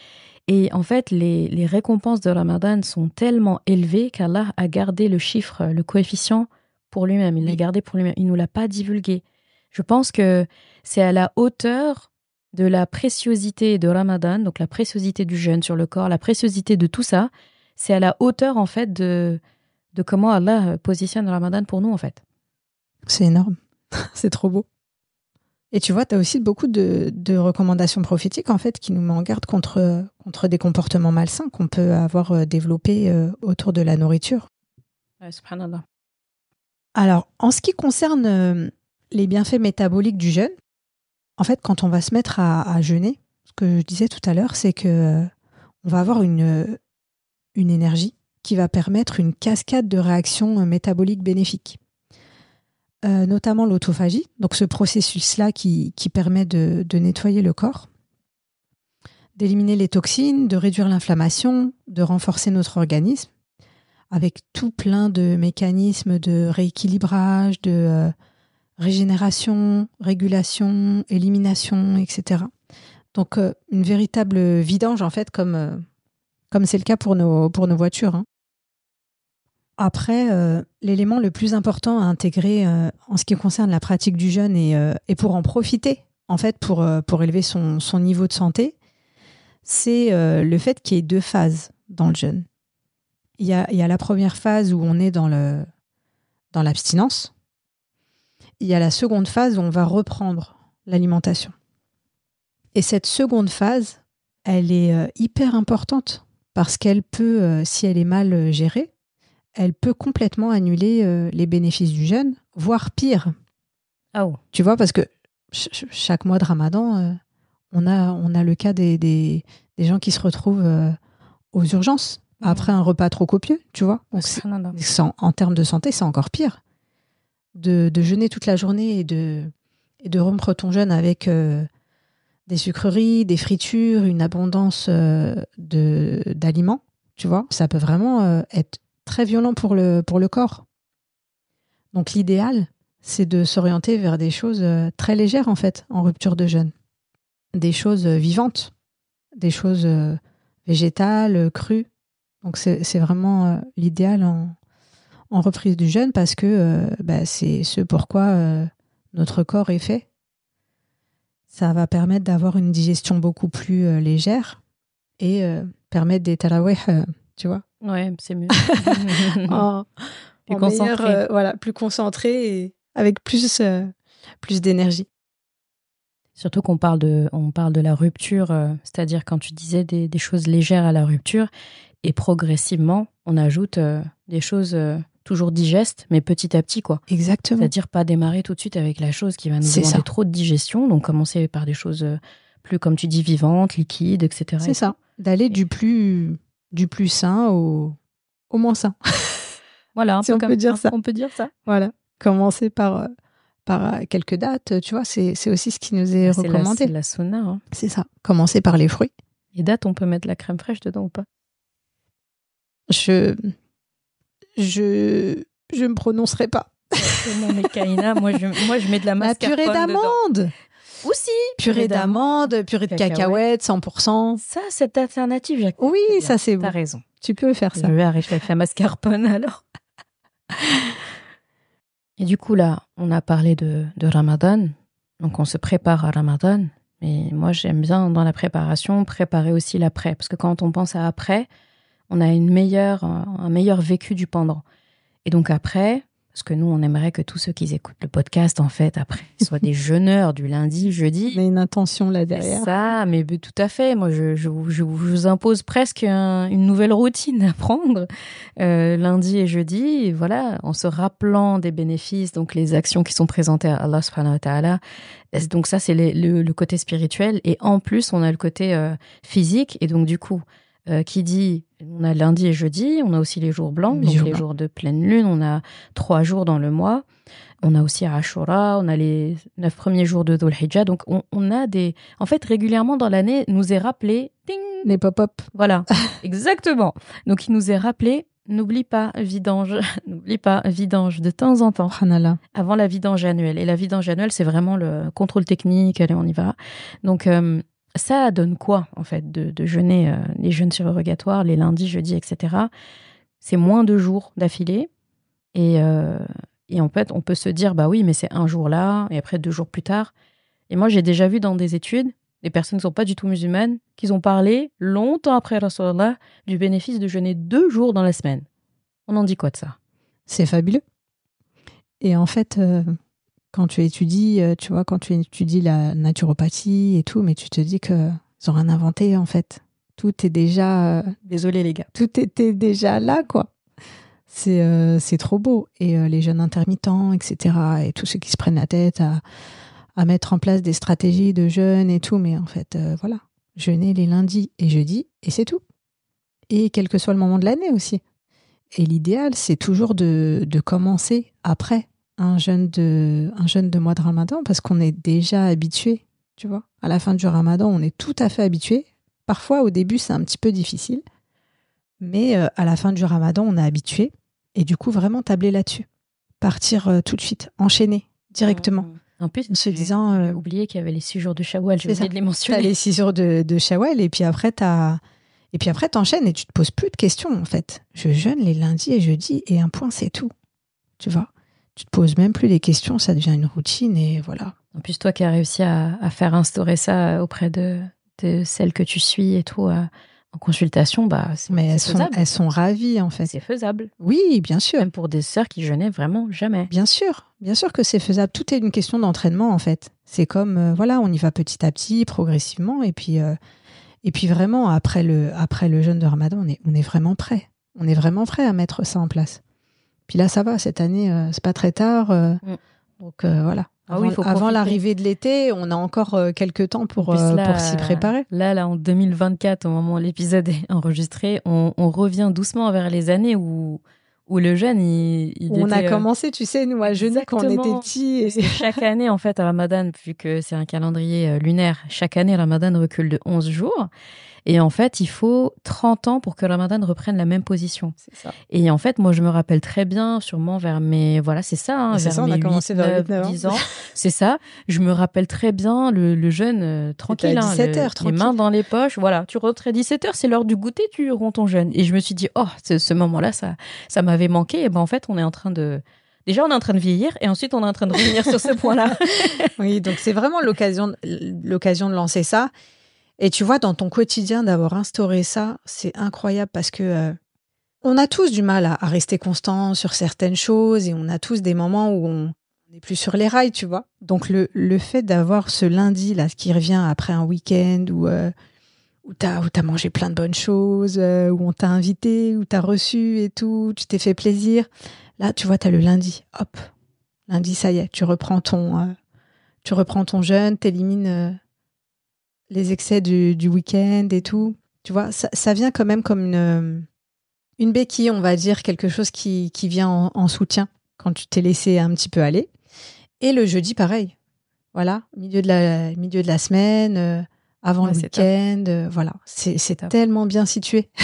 Et en fait, les, les récompenses de Ramadan sont tellement élevées qu'Allah a gardé le chiffre, le coefficient pour lui-même. Il l'a gardé pour lui-même. Il nous l'a pas divulgué. Je pense que c'est à la hauteur de la préciosité de Ramadan, donc la préciosité du jeûne sur le corps, la préciosité de tout ça. C'est à la hauteur, en fait, de, de comment Allah positionne Ramadan pour nous, en fait. C'est énorme. c'est trop beau. Et tu vois, tu as aussi beaucoup de, de recommandations prophétiques en fait qui nous met en garde contre, contre des comportements malsains qu'on peut avoir euh, développés euh, autour de la nourriture. subhanallah. Alors, en ce qui concerne euh, les bienfaits métaboliques du jeûne, en fait, quand on va se mettre à, à jeûner, ce que je disais tout à l'heure, c'est que euh, on va avoir une, euh, une énergie qui va permettre une cascade de réactions euh, métaboliques bénéfiques. Euh, notamment l'autophagie, donc ce processus-là qui, permet de, nettoyer le corps, d'éliminer les toxines, de réduire l'inflammation, de renforcer notre organisme. avec tout plein de mécanismes de rééquilibrage, de euh, régénération, régulation, élimination, etc. Donc une véritable vidange en fait, comme comme c'est le cas pour nos pour nos voitures. hein. Après, euh, l'élément le plus important à intégrer euh, en ce qui concerne la pratique du jeûne et, euh, et pour en profiter, en fait, pour, pour élever son, son niveau de santé, c'est le fait qu'il y ait deux phases dans le jeûne. Il y a, y a la première phase où on est dans dans l'abstinence. Il y a la seconde phase où on va reprendre l'alimentation. Et cette seconde phase, elle est hyper importante parce qu'elle peut, euh, si elle est mal euh, gérée, elle peut complètement annuler euh, les bénéfices du jeûne, voire pire. Ah oh. Tu vois, parce que ch- ch- chaque mois de ramadan, on, a, on a le cas des, des, des gens qui se retrouvent aux urgences après un repas trop copieux, tu vois. Donc, c'est en, en termes de santé, c'est encore pire. De, de jeûner toute la journée et de, et de rompre ton jeûne avec euh, des sucreries, des fritures, une abondance euh, de d'aliments, tu vois, ça peut vraiment euh, être très violent pour le, pour le corps. Donc l'idéal, c'est de s'orienter vers des choses euh, très légères, en fait, en rupture de jeûne. Des choses vivantes, des choses végétales, crues. Donc c'est vraiment l'idéal en, en reprise du jeûne parce que bah, c'est ce pourquoi notre corps est fait. Ça va permettre d'avoir une digestion beaucoup plus euh, légère et euh, permettre des tarawih, euh, tu vois, Ouais, c'est mieux. en, Plus en concentré. meilleur, euh, voilà, plus concentré et avec plus, euh, plus d'énergie. Surtout qu'on parle de, on parle de la rupture, euh, c'est-à-dire quand tu disais des, des choses légères à la rupture, et progressivement, on ajoute euh, des choses euh, toujours digestes, mais petit à petit, quoi. Exactement. C'est-à-dire pas démarrer tout de suite avec la chose qui va nous demander ça. trop de digestion, donc commencer par des choses euh, plus, comme tu dis, vivantes, liquides, etc. C'est ça. D'aller Et- du plus, du plus sain au, au moins sain. Voilà, un Si peu on comme peut dire ça. On peut dire ça. Voilà. Commencer par, euh, par euh, quelques dates, tu vois, c'est aussi ce qui nous est Ah, recommandé. c'est la sauna. hein. C'est ça. Commencer par les fruits. Et date, on peut mettre la crème fraîche dedans ou pas? Je, je, je me prononcerai pas. Non, mais Kaina, moi je, moi je mets de la La mascarpone purée dedans. d'amande. Aussi Purée d'amande, purée de Cacahuètes. cacahuètes, 100%. Ça, cette alternative, j'ai- Oui, ça c'est bon. T'as raison. Tu peux faire ça. Je vais arrêter avec la mascarpone alors. Et du coup, là, on a parlé de, de Ramadan. Donc, on se prépare à Ramadan. Mais moi, j'aime bien, dans la préparation, préparer aussi l'après. Parce que quand on pense à après, on a une meilleure, un meilleur vécu du pendant. Et donc, après, parce que nous, on aimerait que tous ceux qui écoutent le podcast, en fait, après, soient des jeûneurs du lundi, jeudi. On a une intention là derrière. ça, mais tout à fait. Moi, je, je, vous- je impose presque un- une nouvelle routine à prendre euh, lundi et jeudi. Et voilà, en se rappelant des bénéfices, donc les actions qui sont présentées à Allah subhanahu wa ta'ala. Donc ça, c'est le côté spirituel. Et en plus, on a le côté euh, physique. Et donc, du coup, euh, qui dit, on a lundi et jeudi, on a aussi les jours blancs, Les donc jours les blancs. jours de pleine lune. On a trois jours dans le mois. On a aussi Ashura, on a les neuf premiers jours de Dhul Hijjah. Donc, on, on a des. En fait, régulièrement dans l'année, nous est rappelé. Ding Les pop-up. Voilà, exactement. Donc, il nous est rappelé. N'oublie pas vidange, n'oublie pas vidange de temps en temps Subhanallah. avant la vidange annuelle. Et la vidange annuelle, c'est vraiment le contrôle technique, allez, on y va. Donc, euh, ça donne quoi, en fait, de, jeûner euh, les jeûnes surrogatoires, les lundis, jeudis, etc. C'est moins de jours d'affilée. Et, euh, et en fait, on peut se dire, bah oui, mais c'est un jour là, et après deux jours plus tard. Et moi, j'ai déjà vu dans des études, des personnes qui ne sont pas du tout musulmanes, qui ont parlé longtemps après Rasulallah du bénéfice de jeûner deux jours dans la semaine. On en dit quoi de ça? C'est fabuleux. Et en fait, euh, quand tu étudies, euh, tu vois, quand tu étudies la naturopathie et tout, mais tu te dis que ils ont rien inventé en fait. Tout est déjà, euh, Désolé les gars. tout était déjà là, quoi. C'est euh, c'est trop beau. Et euh, les jeunes intermittents, etc. Et tous ceux qui se prennent la tête à, à mettre en place des stratégies de jeûne et tout, mais en fait, euh, voilà, jeûner les lundis et jeudis et c'est tout. Et quel que soit le moment de l'année aussi. Et l'idéal, c'est toujours de, de commencer après un jeûne de, un jeûne de mois de ramadan parce qu'on est déjà habitué, tu vois. À la fin du ramadan, on est tout à fait habitué. Parfois, au début, c'est un petit peu difficile. Mais euh, à la fin du ramadan, on est habitué. Et du coup, vraiment tabler là-dessus. Partir euh, tout de suite, enchaîner directement. En plus, En se disant, euh, oublié qu'il y avait les six jours de Shawwal, j'ai c'est ça. oublié de les mentionner. les six jours de, de Shawwal et puis après t'as et puis après t'enchaînes et tu te poses plus de questions en fait. Je jeûne les lundis et jeudis et un point c'est tout. Tu vois? Tu te poses même plus les questions, ça devient une routine et voilà. En plus, toi qui as réussi à, à faire instaurer ça auprès de, de celles que tu suis et tout euh, en consultation, bah, c'est Mais elles sont elles sont ravies en fait. C'est faisable. Oui, bien sûr. Même pour des sœurs qui jeûnaient vraiment jamais. Bien sûr, bien sûr que c'est faisable. Tout est une question d'entraînement en fait. C'est comme euh, voilà, on y va petit à petit, progressivement, et puis euh, et puis vraiment après le après le jeûne de Ramadan, on est on est vraiment prêt. On est vraiment prêt à mettre ça en place. Puis là, ça va. Cette année, euh, c'est pas très tard, euh, Mm. donc euh, voilà. Ah Avant, oui, l'arrivée de l'été, on a encore euh, quelques temps pour là, pour s'y préparer. Là, là, en 2024, au moment où l'épisode est enregistré, on, on revient doucement vers les années où, où le jeûne, il, il On a était, commencé, tu sais, nous à jeûner quand on était petits. et- chaque année, en fait, à Ramadan, vu que c'est un calendrier lunaire, chaque année, Ramadan recule de 11 jours. Et en fait, il faut 30 ans pour que Ramadan reprenne la même position. C'est ça. Et en fait, moi, je me rappelle très bien, sûrement vers mes, voilà, c'est ça, hein, C'est vers ça, on a mes commencé 8, vers 9, 8, 9 ans. 10 ans. C'est ça. Je me rappelle très bien le, le jeûne euh, tranquille. à hein, 17 le- heures, Les tranquille. mains dans les poches. Voilà. Tu rentres à 17 heures, c'est l'heure du goûter, tu romps ton jeûne. Et je me suis dit, oh, ce, ce moment-là, ça, ça m'avait manqué. Et ben, en fait, on est en train de, déjà, on est en train de vieillir et ensuite, on est en train de revenir sur ce point-là. Oui, donc c'est vraiment l'occasion, l'occasion de lancer ça. Et tu vois, dans ton quotidien, d'avoir instauré ça, c'est incroyable parce que euh, on a tous du mal à, rester constant sur certaines choses et on a tous des moments où on n'est plus sur les rails, tu vois. Donc le, fait d'avoir ce lundi là, qui revient après un week-end où euh, t'as t'as mangé plein de bonnes choses, euh, où on t'a invité, où t'as reçu et tout, tu t'es fait plaisir. Là, tu vois, t'as le lundi, hop, lundi, ça y est, tu reprends ton tu reprends ton jeûne, t'élimines les excès du, du week-end et tout. Tu vois, ça, ça vient quand même comme une, une béquille, on va dire, quelque chose qui, qui vient en, en soutien quand tu t'es laissé un petit peu aller. Et le jeudi, pareil. Voilà, milieu de la, milieu de la semaine, euh, avant Ouais, le week-end. euh, voilà, c'est tellement bien situé.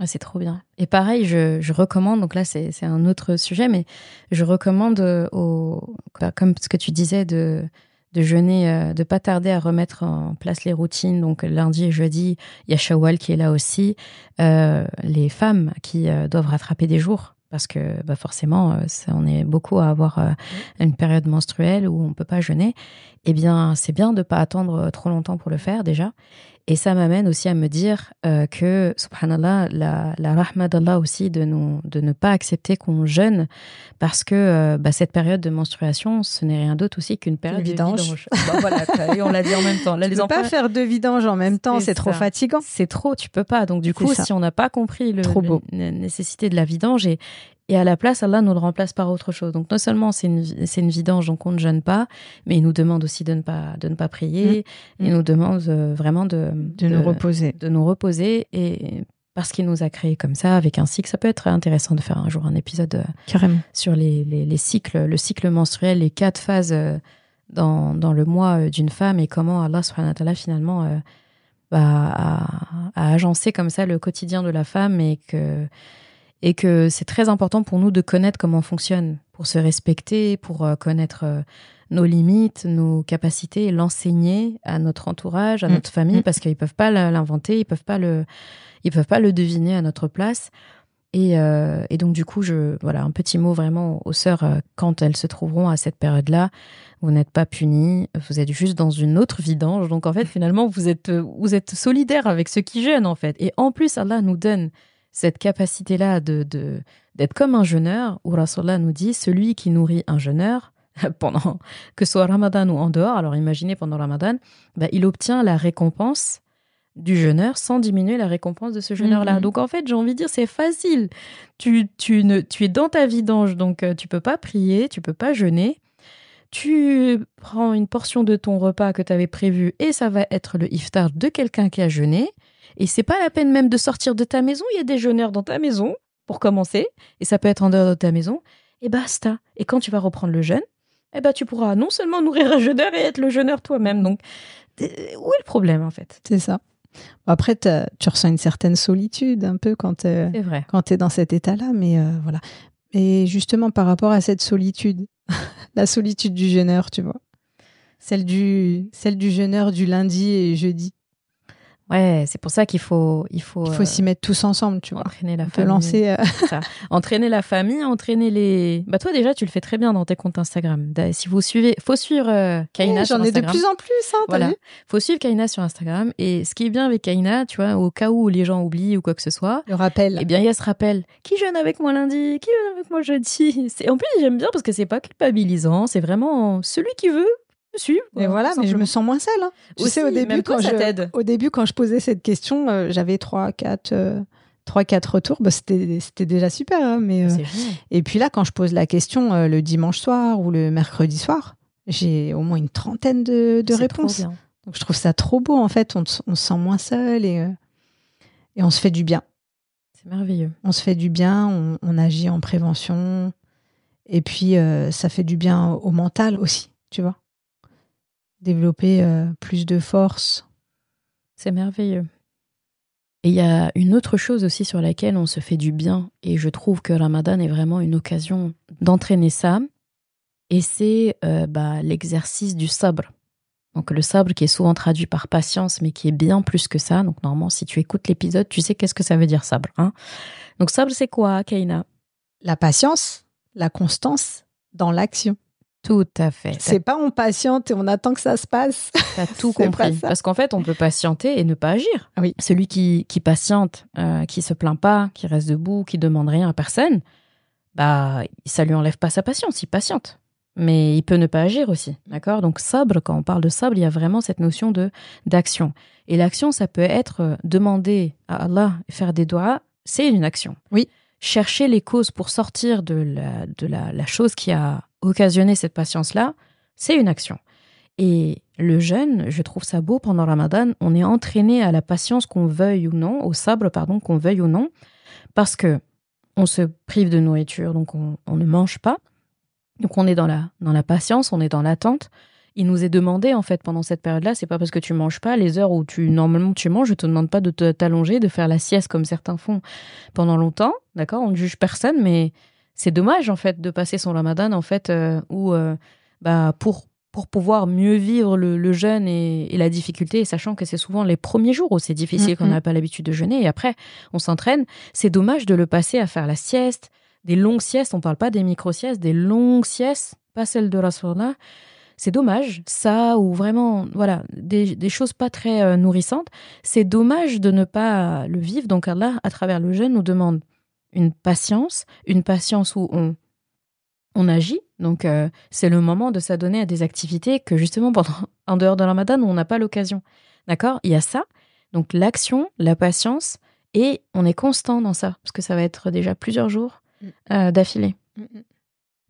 Ouais, c'est trop bien. Et pareil, je, je recommande, donc là c'est un autre sujet, mais je recommande euh, au, comme ce que tu disais, de, de jeûner, euh, de pas tarder à remettre en place les routines. Donc lundi et jeudi, il y a Shawwal qui est là aussi. Euh, les femmes qui euh, doivent rattraper des jours. Parce que bah forcément, ça, on est beaucoup à avoir une période menstruelle où on peut pas jeûner. Eh bien, c'est bien de pas attendre trop longtemps pour le faire déjà. Et ça m'amène aussi à me dire euh, que, subhanallah, la, la rahma d'Allah aussi de, nous, de ne pas accepter qu'on jeûne parce que euh, bah, cette période de menstruation, ce n'est rien d'autre aussi qu'une période de vidange. vidange. Bah, voilà, et on l'a dit en même temps. Là, Tu les peux enfants, pas faire deux vidanges en même temps, C'est trop fatigant. c'est trop, tu peux pas. Donc du coup, ça. si on n'a pas compris le, Trop le- beau. la nécessité de la vidange et, et à la place, Allah nous le remplace par autre chose. Donc non seulement c'est une, une vidange, donc on ne jeûne pas, mais il nous demande aussi de ne pas, de ne pas prier. Mm. Il nous demande euh, vraiment de, De nous reposer. de nous reposer et parce qu'il nous a créés comme ça, avec un cycle. Ça peut être intéressant de faire un jour un épisode euh, Carrément. sur les, les, les cycles, le cycle menstruel, les quatre phases euh, dans, dans le mois d'une femme et comment Allah subhanahu wa ta'ala, finalement bah, a, a agencé comme ça le quotidien de la femme et que, et que c'est très important pour nous de connaître comment on fonctionne, pour se respecter, pour euh, connaître euh, nos limites, nos capacités, et l'enseigner à notre entourage, à Mm. notre famille, Mm. parce qu'ils peuvent pas l'inventer, ils peuvent pas le, ils peuvent pas le deviner à notre place. Et, euh, et donc du coup, je voilà un petit mot vraiment aux sœurs euh, quand elles se trouveront à cette période-là. Vous n'êtes pas punis, vous êtes juste dans une autre vidange. Donc en fait, finalement, vous êtes vous êtes solidaire avec ceux qui jeûnent en fait. Et en plus, Allah nous donne cette capacité-là de d'être comme un jeûneur. Où Rasulallah nous dit celui qui nourrit un jeûneur pendant que ce soit Ramadan ou en dehors. Alors imaginez pendant Ramadan, bah, il obtient la récompense du jeûneur sans diminuer la récompense de ce jeûneur-là. Mhm. Donc en fait, j'ai envie de dire, c'est facile. Tu, tu, ne, tu es dans ta vidange, donc euh, tu peux pas prier, tu peux pas jeûner. Tu prends une portion de ton repas que tu avais prévu et ça va être le iftar de quelqu'un qui a jeûné. Et c'est pas la peine même de sortir de ta maison. Il y a des jeûneurs dans ta maison, pour commencer. Et ça peut être en dehors de ta maison. Et basta. Et quand tu vas reprendre le jeûne, eh ben, tu pourras non seulement nourrir un jeûneur et être le jeûneur toi-même. Donc, où est le problème, en fait? C'est ça. Après, tu ressens une certaine solitude un peu quand euh, quand tu es dans cet état-là, mais euh, voilà. Et justement, par rapport à cette solitude, la solitude du jeûneur, tu vois, celle du, celle du jeûneur du lundi et jeudi, Ouais, c'est pour ça qu'il faut, il faut, il faut euh, s'y mettre tous ensemble, tu vois. entraîner la famille. lancer. euh, Entraîner la famille, entraîner les. Bah toi déjà, tu le fais très bien dans tes comptes Instagram. Si vous suivez, faut suivre euh, Kaina sur J'en ai de plus en plus, hein, Voilà. vu Faut suivre Kaina sur Instagram. Et ce qui est bien avec Kaina, tu vois, au cas où les gens oublient ou quoi que ce soit, Le rappel. eh bien, il y a ce rappel. Qui jeûne avec moi lundi? Qui jeûne avec moi jeudi? C'est- En plus, j'aime bien parce que c'est pas culpabilisant. C'est vraiment celui qui veut Et voilà, mais je me sens moins seule. hein. Tu Aussi, sais, au début, toi, quand je, au début, quand je posais cette question, euh, j'avais trois, quatre, euh, trois, quatre retours. Bah, c'était, déjà super. hein, mais, euh, C'est génial. Et puis là, quand je pose la question euh, le dimanche soir ou le mercredi soir, j'ai au moins une trentaine de, de réponses. Donc je trouve ça trop beau en fait. On, on se sent moins seul et, euh, et on se fait du bien. C'est merveilleux. On se fait du bien, on, on agit en prévention. Et puis euh, ça fait du bien au mental aussi, tu vois. Développer euh, plus de force. C'est merveilleux. Et il y a une autre chose aussi sur laquelle on se fait du bien, et je trouve que Ramadan est vraiment une occasion d'entraîner ça, et c'est euh, bah, l'exercice du sabre. Donc le sabre qui est souvent traduit par patience, mais qui est bien plus que ça. Donc normalement, si tu écoutes l'épisode, tu sais qu'est-ce que ça veut dire sabre. Hein Donc sabre, c'est quoi, Kaina La patience, la constance dans l'action. Tout à fait. C'est pas on patiente et on attend que ça se passe. T'as tout compris. Parce qu'en fait, on peut patienter et ne pas agir. Oui. Celui qui, qui patiente, euh, qui se plaint pas, qui reste debout, qui demande rien à personne, bah, ça lui enlève pas sa patience. Il patiente. Mais il peut ne pas agir aussi. D'accord? Donc, sabre, quand on parle de sabre, il y a vraiment cette notion de d'action. Et l'action, ça peut être euh, demander à Allah faire des doigts, c'est une action. Oui. Chercher les causes pour sortir de la, de la, la chose qui a occasionné cette patience-là, c'est une action. Et le jeûne, je trouve ça beau pendant Ramadan, on est entraîné à la patience qu'on veuille ou non, au sabre, pardon, qu'on veuille ou non, parce que on se prive de nourriture, donc on, ne mange pas. Donc on est dans la, dans la patience, on est dans l'attente. Il nous est demandé, en fait, pendant cette période-là, c'est pas parce que tu manges pas, les heures où tu, normalement, tu manges, je te demande pas de t'allonger, de faire la sieste comme certains font pendant longtemps, d'accord? On ne juge personne, mais c'est dommage, en fait, de passer son ramadan, en fait, euh, où, euh, bah, pour, pour pouvoir mieux vivre le, le jeûne et, et la difficulté, sachant que c'est souvent les premiers jours où c'est difficile, qu'on Mhm. n'a pas l'habitude de jeûner, et après, on s'entraîne, c'est dommage de le passer à faire la sieste, des longues siestes, on parle pas des micro-siestes, des longues siestes, pas celles de Rasulallah. C'est dommage, ça, ou vraiment, voilà, des, des choses pas très euh, nourrissantes. C'est dommage de ne pas le vivre. Donc Allah, à travers le jeûne, nous demande une patience, une patience où on, on agit. Donc euh, c'est le moment de s'adonner à des activités que justement, pendant, en dehors de Ramadan, on n'a pas l'occasion. D'accord? Il y a ça. Donc l'action, la patience, et on est constant dans ça, parce que ça va être déjà plusieurs jours euh, d'affilée.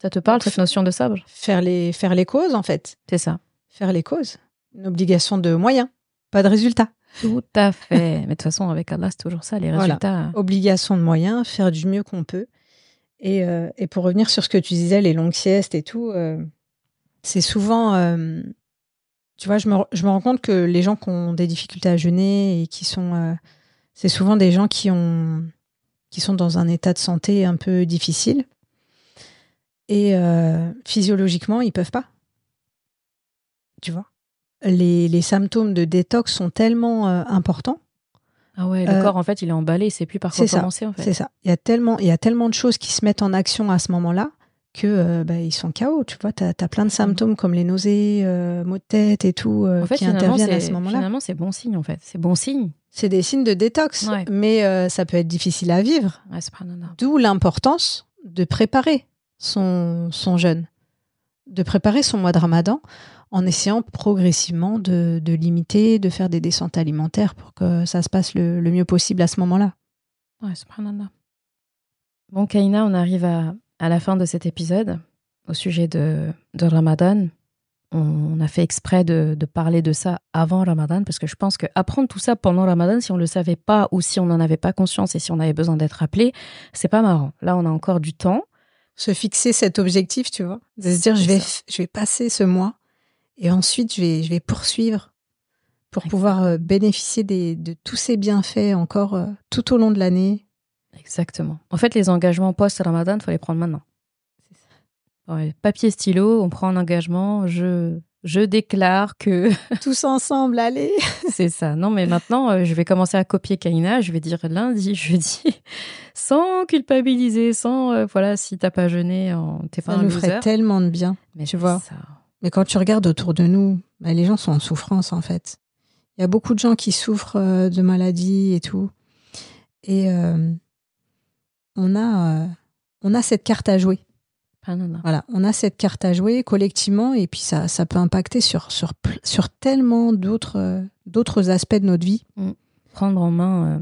Ça te parle, cette notion de sabre? Faire les, faire les causes, en fait. C'est ça. Faire les causes. Une obligation de moyens, pas de résultat. Tout à fait. Mais de toute façon, avec Allah, c'est toujours ça, les Voilà. résultats. Obligation de moyens, faire du mieux qu'on peut. Et, euh, et pour revenir sur ce que tu disais, les longues siestes et tout, euh, c'est souvent. euh, tu vois, je me, je me rends compte que les gens qui ont des difficultés à jeûner et qui sont. c'est souvent des gens qui, ont, qui sont dans un état de santé un peu difficile. Et physiologiquement, ils peuvent pas. Tu vois? Les, les symptômes de détox sont tellement euh, importants Ah ouais, le Euh, corps, en fait, il est emballé, il sait plus par quoi c'est ça, commencer, en fait. C'est ça. Il y a tellement, il y a tellement de choses qui se mettent en action à ce moment-là que euh, bah, ils sont KO. Tu vois, t'as as plein de symptômes comme les nausées, maux de tête et tout En fait, qui interviennent à c'est ce moment-là. finalement, c'est bon signe, en fait. C'est bon signe. C'est des signes de détox, Ouais. mais ça peut être difficile à vivre. Ouais. D'où l'importance de préparer son, son jeûne, de préparer son mois de Ramadan en essayant progressivement de, de limiter, de faire des descentes alimentaires pour que ça se passe le, le mieux possible à ce moment-là. Ouais, subhanallah. Bon, Kaina, on arrive à, à la fin de cet épisode au sujet de, de Ramadan. On a fait exprès de, de parler de ça avant Ramadan parce que je pense qu'apprendre tout ça pendant Ramadan, si on ne le savait pas ou si on n'en avait pas conscience et si on avait besoin d'être rappelé, c'est pas marrant. Là, on a encore du temps. Se fixer cet objectif, tu vois, de se dire je vais ça. je vais passer ce mois et ensuite je vais je vais poursuivre pour pouvoir euh, bénéficier des, de tous ces bienfaits encore euh, tout au long de l'année. Exactement. En fait, les engagements post-Ramadan, il faut les prendre maintenant. Ouais, papier, stylo, on prend un engagement, je, je déclare que... Tous ensemble, allez C'est ça. Non, mais maintenant, euh, je vais commencer à copier Kaina. Je vais dire lundi, jeudi, sans culpabiliser, sans... euh, voilà, si t'as pas jeûné, en- t'es pas Ça un nous loser. ferait tellement de bien. Mais tu vois. ça. Mais quand tu regardes autour de nous, bah, les gens sont en souffrance en fait. Il y a beaucoup de gens qui souffrent euh, de maladies et tout. Et on, a, on a cette carte à jouer. Ah. Voilà, on a cette carte à jouer collectivement et puis ça, ça peut impacter sur, sur, sur tellement d'autres euh, d'autres aspects de notre vie. Prendre en main, euh,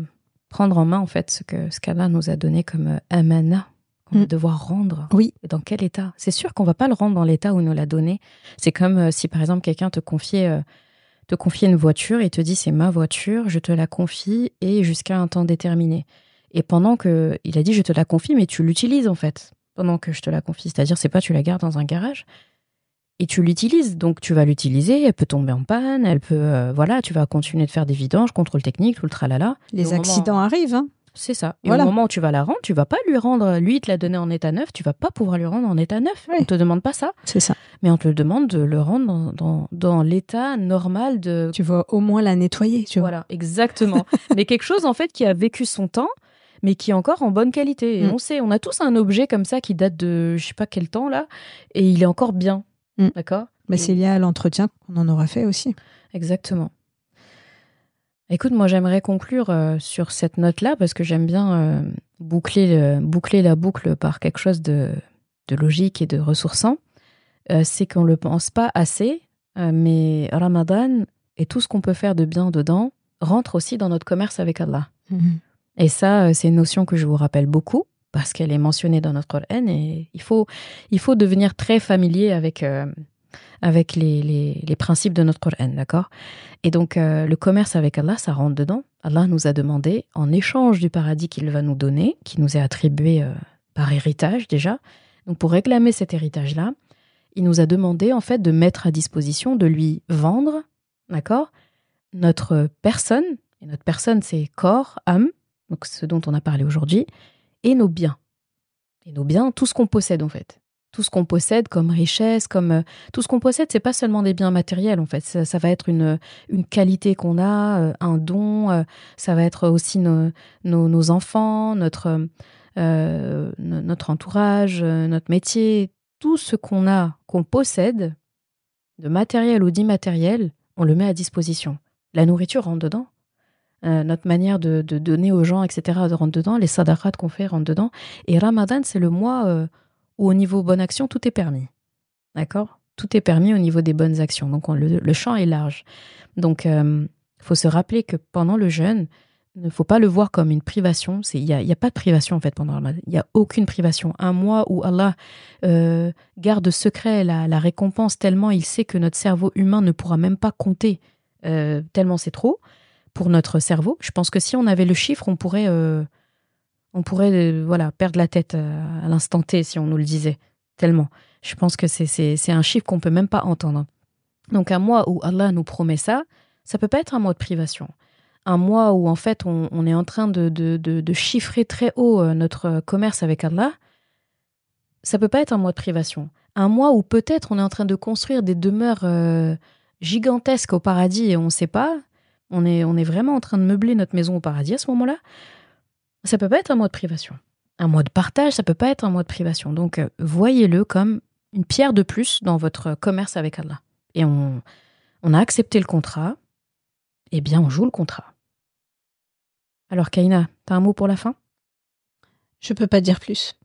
prendre en main, en fait, ce que ce qu'Allah nous a donné comme euh, amana, qu'on va Mm. devoir rendre. Oui. Et dans quel état? C'est sûr qu'on va pas le rendre dans l'état où il nous l'a donné. C'est comme euh, si, par exemple, quelqu'un te confiait, euh, te une voiture et te dit c'est ma voiture, je te la confie et jusqu'à un temps déterminé. Et pendant que il a dit je te la confie, mais tu l'utilises en fait pendant que je te la confie. C'est-à-dire c'est pas tu la gardes dans un garage et tu l'utilises. Donc tu vas l'utiliser, elle peut tomber en panne, elle peut euh, voilà, tu vas continuer de faire des vidanges, contrôle technique, tout le tralala. Les moment- accidents arrivent. hein. c'est ça. Et Voilà. au moment où tu vas la rendre, tu vas pas lui rendre. Lui, il te l'a donné en état neuf, tu vas pas pouvoir lui rendre en état neuf. Oui. On te demande pas ça, C'est ça. mais on te demande de le rendre dans, dans, dans l'état normal de. Tu vas au moins la nettoyer. Tu vois. Voilà, exactement. mais quelque chose en fait qui a vécu son temps, mais qui est encore en bonne qualité. Et Mm. on sait, on a tous un objet comme ça qui date de je sais pas quel temps là, et il est encore bien. Mm. D'accord? Mais Et- c'est lié à l'entretien qu'on en aura fait aussi. Exactement. Écoute, moi j'aimerais conclure euh, sur cette note-là parce que j'aime bien euh, boucler, le- boucler la boucle par quelque chose de, de logique et de ressourçant. Euh, c'est qu'on ne le pense pas assez, mais Ramadan et tout ce qu'on peut faire de bien dedans rentre aussi dans notre commerce avec Allah. Et ça, euh, c'est une notion que je vous rappelle beaucoup parce qu'elle est mentionnée dans notre Coran et il faut, il faut devenir très familier avec, euh, avec les, les, principes de notre Coran, d'accord? Et donc, euh, le commerce avec Allah, ça rentre dedans. Allah nous a demandé, en échange du paradis qu'il va nous donner, qui nous est attribué par héritage déjà, donc pour réclamer cet héritage-là, il nous a demandé en fait de mettre à disposition, de lui vendre, d'accord? Notre personne, et notre personne c'est corps, âme, donc ce dont on a parlé aujourd'hui, et nos biens. Et nos biens, tout ce qu'on possède en fait. Tout ce qu'on possède comme richesse, comme euh, tout ce qu'on possède, c'est pas seulement des biens matériels en fait. Ça, va être une, une qualité qu'on a, euh, un don. euh, ça va être aussi nos, nos, enfants, notre euh, no- notre entourage, euh, notre métier, tout ce qu'on a, qu'on possède, de matériel ou d'immatériel, on le met à disposition. La nourriture rentre dedans. Euh, notre manière de, donner aux gens, etc., rentre dedans. Les sadaqat qu'on fait rentrent dedans. Et Ramadan, c'est le mois euh, où, au niveau bonne action, tout est permis. D'accord? Tout est permis au niveau des bonnes actions. Donc, on- le, champ est large. Donc, il faut se rappeler que pendant le jeûne, il ne faut pas le voir comme une privation. Il n'y a, y a pas de privation, en fait, pendant Ramadan. Il n'y a aucune privation. Un mois où Allah euh, garde secret la, récompense tellement il sait que notre cerveau humain ne pourra même pas compter, euh, tellement c'est trop pour notre cerveau. Je pense que si on avait le chiffre, on pourrait, euh, on pourrait euh, voilà, perdre la tête euh, à l'instant T si on nous le disait. Tellement. Je pense que c'est- un chiffre qu'on peut même pas entendre. Donc un mois où Allah nous promet ça, ça peut pas être un mois de privation. Un mois où en fait on, est en train de, de, chiffrer très haut notre commerce avec Allah, ça peut pas être un mois de privation. Un mois où peut-être on est en train de construire des demeures gigantesques au paradis et on ne sait pas, on est, on est vraiment en train de meubler notre maison au paradis à ce moment-là, ça peut pas être un mois de privation. Un mois de partage, ça peut pas être un mois de privation. Donc euh, voyez-le comme une pierre de plus dans votre commerce avec Allah. Et on, on a accepté le contrat, eh bien on joue le contrat. Alors Kaina, t'as un mot pour la fin? Je peux pas dire plus.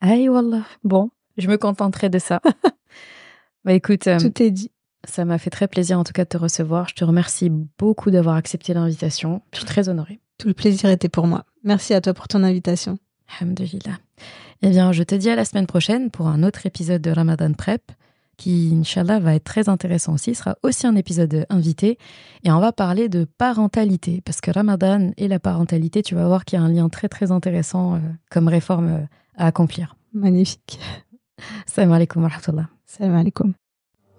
Aïe wallah. Bon, je me contenterai de ça. bah écoute, euh, Tout est dit. Ça m'a fait très plaisir en tout cas de te recevoir. Je te remercie beaucoup d'avoir accepté l'invitation. Je suis très honorée. Tout le plaisir était pour moi. Merci à toi pour ton invitation. Alhamdulillah. Eh bien, je te dis à la semaine prochaine pour un autre épisode de Ramadan Prep qui, Inch'Allah, va être très intéressant aussi. Ce sera aussi un épisode invité et on va parler de parentalité parce que Ramadan et la parentalité, tu vas voir qu'il y a un lien très très intéressant euh, comme réforme euh, à accomplir. Magnifique. Salam alaikum wa rahmatullah. Salam alaikum.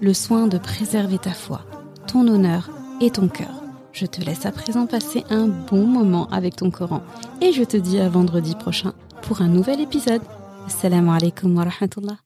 le soin de préserver ta foi, ton honneur et ton cœur. Je te laisse à présent passer un bon moment avec ton Coran et je te dis à vendredi prochain pour un nouvel épisode. Assalamu alaikum wa rahmatullah.